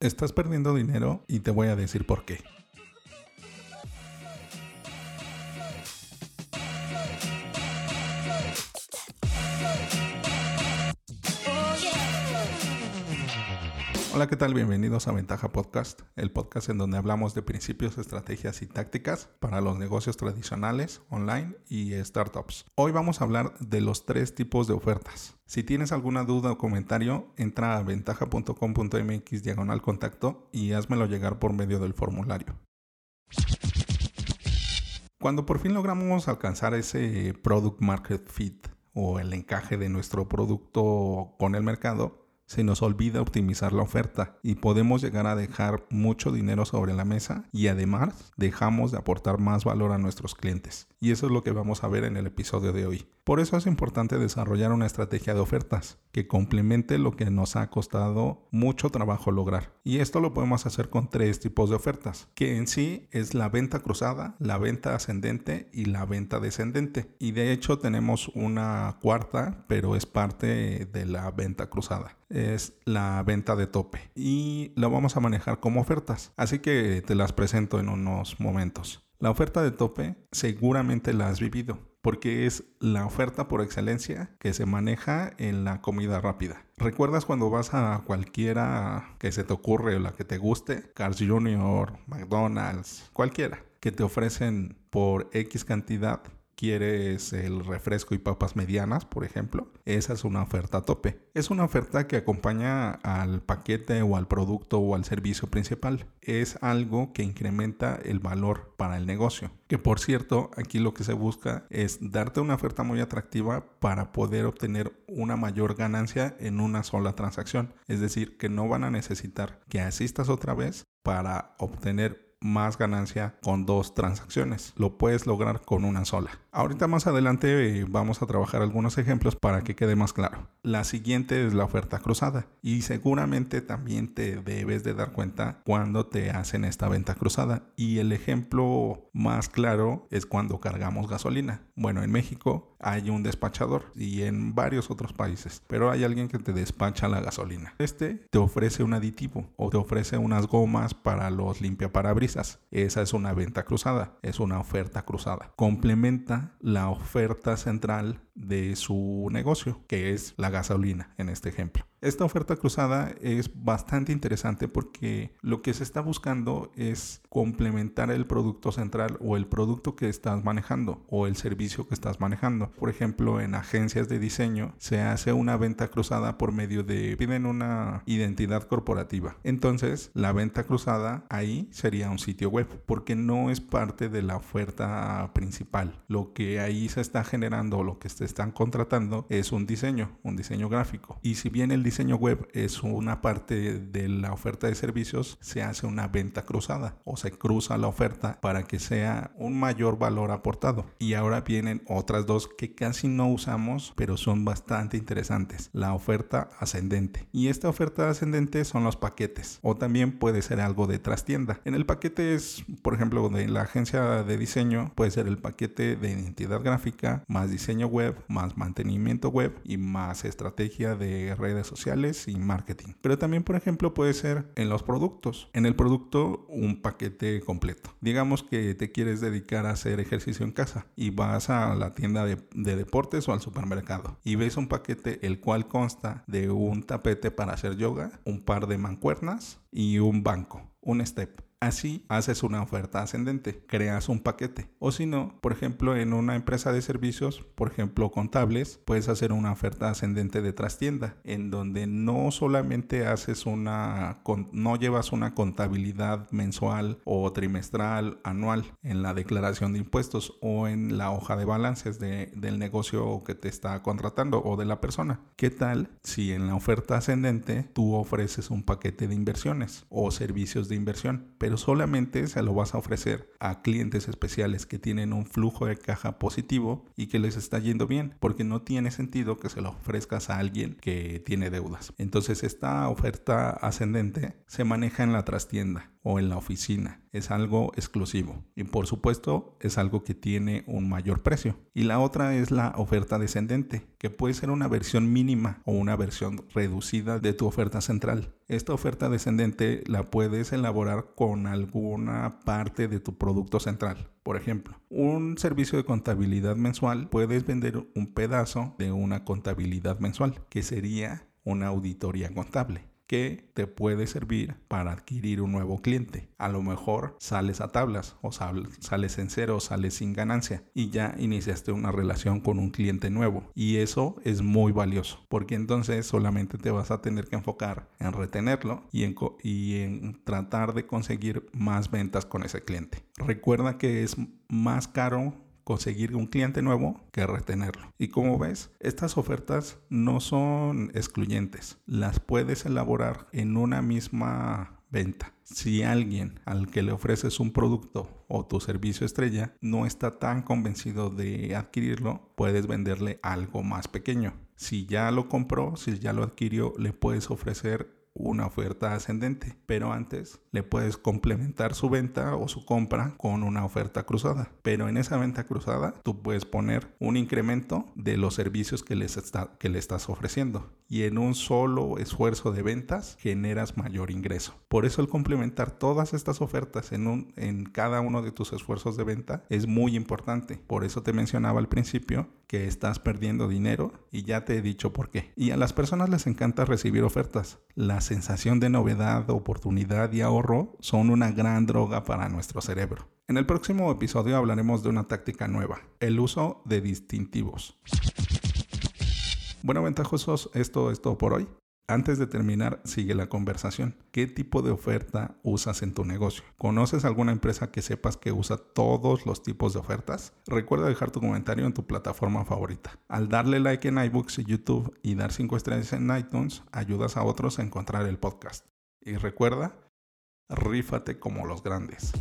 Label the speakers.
Speaker 1: Estás perdiendo dinero y te voy a decir por qué. Hola, ¿qué tal? Bienvenidos a Ventaja Podcast, el podcast en donde hablamos de principios, estrategias y tácticas para los negocios tradicionales, online y startups. Hoy vamos a hablar de los tres tipos de ofertas. Si tienes alguna duda o comentario, entra a ventaja.com.mx diagonal contacto y házmelo llegar por medio del formulario. Cuando por fin logramos alcanzar ese product market fit o el encaje de nuestro producto con el mercado, se nos olvida optimizar la oferta y podemos llegar a dejar mucho dinero sobre la mesa y además dejamos de aportar más valor a nuestros clientes. Y eso es lo que vamos a ver en el episodio de hoy. Por eso es importante desarrollar una estrategia de ofertas que complemente lo que nos ha costado mucho trabajo lograr. Y esto lo podemos hacer con tres tipos de ofertas, que en sí es la venta cruzada, la venta ascendente y la venta descendente. Y de hecho tenemos una cuarta, pero es parte de la venta cruzada es la venta de tope y la vamos a manejar como ofertas. Así que te las presento en unos momentos. La oferta de tope seguramente la has vivido porque es la oferta por excelencia que se maneja en la comida rápida. ¿Recuerdas cuando vas a cualquiera que se te ocurre o la que te guste? Cars Jr., McDonald's, cualquiera, que te ofrecen por X cantidad quieres el refresco y papas medianas, por ejemplo, esa es una oferta a tope. Es una oferta que acompaña al paquete o al producto o al servicio principal. Es algo que incrementa el valor para el negocio. Que por cierto, aquí lo que se busca es darte una oferta muy atractiva para poder obtener una mayor ganancia en una sola transacción. Es decir, que no van a necesitar que asistas otra vez para obtener más ganancia con dos transacciones. Lo puedes lograr con una sola. Ahorita más adelante eh, vamos a trabajar algunos ejemplos para que quede más claro. La siguiente es la oferta cruzada y seguramente también te debes de dar cuenta cuando te hacen esta venta cruzada. Y el ejemplo más claro es cuando cargamos gasolina. Bueno, en México hay un despachador y en varios otros países, pero hay alguien que te despacha la gasolina. Este te ofrece un aditivo o te ofrece unas gomas para los limpiaparabrisas. Esa es una venta cruzada, es una oferta cruzada. Complementa la oferta central de su negocio, que es la gasolina en este ejemplo. Esta oferta cruzada es bastante interesante porque lo que se está buscando es complementar el producto central o el producto que estás manejando o el servicio que estás manejando. Por ejemplo, en agencias de diseño se hace una venta cruzada por medio de piden una identidad corporativa. Entonces, la venta cruzada ahí sería un sitio web porque no es parte de la oferta principal. Lo que ahí se está generando o lo que se están contratando es un diseño, un diseño gráfico. Y si bien el diseño web es una parte de la oferta de servicios, se hace una venta cruzada o se cruza la oferta para que sea un mayor valor aportado. Y ahora vienen otras dos que casi no usamos, pero son bastante interesantes. La oferta ascendente. Y esta oferta ascendente son los paquetes o también puede ser algo de trastienda. En el paquete es, por ejemplo, de la agencia de diseño, puede ser el paquete de identidad gráfica, más diseño web, más mantenimiento web y más estrategia de redes sociales y marketing. Pero también, por ejemplo, puede ser en los productos. En el producto, un paquete completo. Digamos que te quieres dedicar a hacer ejercicio en casa y vas a la tienda de, de deportes o al supermercado y ves un paquete el cual consta de un tapete para hacer yoga, un par de mancuernas y un banco, un step. Así haces una oferta ascendente, creas un paquete. O si no, por ejemplo, en una empresa de servicios, por ejemplo, contables, puedes hacer una oferta ascendente de trastienda, en donde no solamente haces una, no llevas una contabilidad mensual o trimestral, anual en la declaración de impuestos o en la hoja de balances del negocio que te está contratando o de la persona. ¿Qué tal si en la oferta ascendente tú ofreces un paquete de inversiones o servicios de inversión? Pero solamente se lo vas a ofrecer a clientes especiales que tienen un flujo de caja positivo y que les está yendo bien, porque no tiene sentido que se lo ofrezcas a alguien que tiene deudas. Entonces esta oferta ascendente se maneja en la trastienda o en la oficina. Es algo exclusivo y por supuesto es algo que tiene un mayor precio. Y la otra es la oferta descendente, que puede ser una versión mínima o una versión reducida de tu oferta central. Esta oferta descendente la puedes elaborar con alguna parte de tu producto central. Por ejemplo, un servicio de contabilidad mensual puedes vender un pedazo de una contabilidad mensual, que sería una auditoría contable que te puede servir para adquirir un nuevo cliente. A lo mejor sales a tablas o sales en cero o sales sin ganancia y ya iniciaste una relación con un cliente nuevo. Y eso es muy valioso porque entonces solamente te vas a tener que enfocar en retenerlo y en, y en tratar de conseguir más ventas con ese cliente. Recuerda que es más caro conseguir un cliente nuevo que retenerlo. Y como ves, estas ofertas no son excluyentes. Las puedes elaborar en una misma venta. Si alguien al que le ofreces un producto o tu servicio estrella no está tan convencido de adquirirlo, puedes venderle algo más pequeño. Si ya lo compró, si ya lo adquirió, le puedes ofrecer una oferta ascendente, pero antes le puedes complementar su venta o su compra con una oferta cruzada. Pero en esa venta cruzada tú puedes poner un incremento de los servicios que, les que le estás ofreciendo y en un solo esfuerzo de ventas generas mayor ingreso. Por eso el complementar todas estas ofertas en, un, en cada uno de tus esfuerzos de venta es muy importante. Por eso te mencionaba al principio que estás perdiendo dinero y ya te he dicho por qué. Y a las personas les encanta recibir ofertas. La sensación de novedad, oportunidad y ahorro son una gran droga para nuestro cerebro. En el próximo episodio hablaremos de una táctica nueva, el uso de distintivos. Bueno, ventajosos, esto es todo por hoy. Antes de terminar, sigue la conversación. ¿Qué tipo de oferta usas en tu negocio? ¿Conoces alguna empresa que sepas que usa todos los tipos de ofertas? Recuerda dejar tu comentario en tu plataforma favorita. Al darle like en iBooks y YouTube y dar 5 estrellas en iTunes, ayudas a otros a encontrar el podcast. Y recuerda, rífate como los grandes.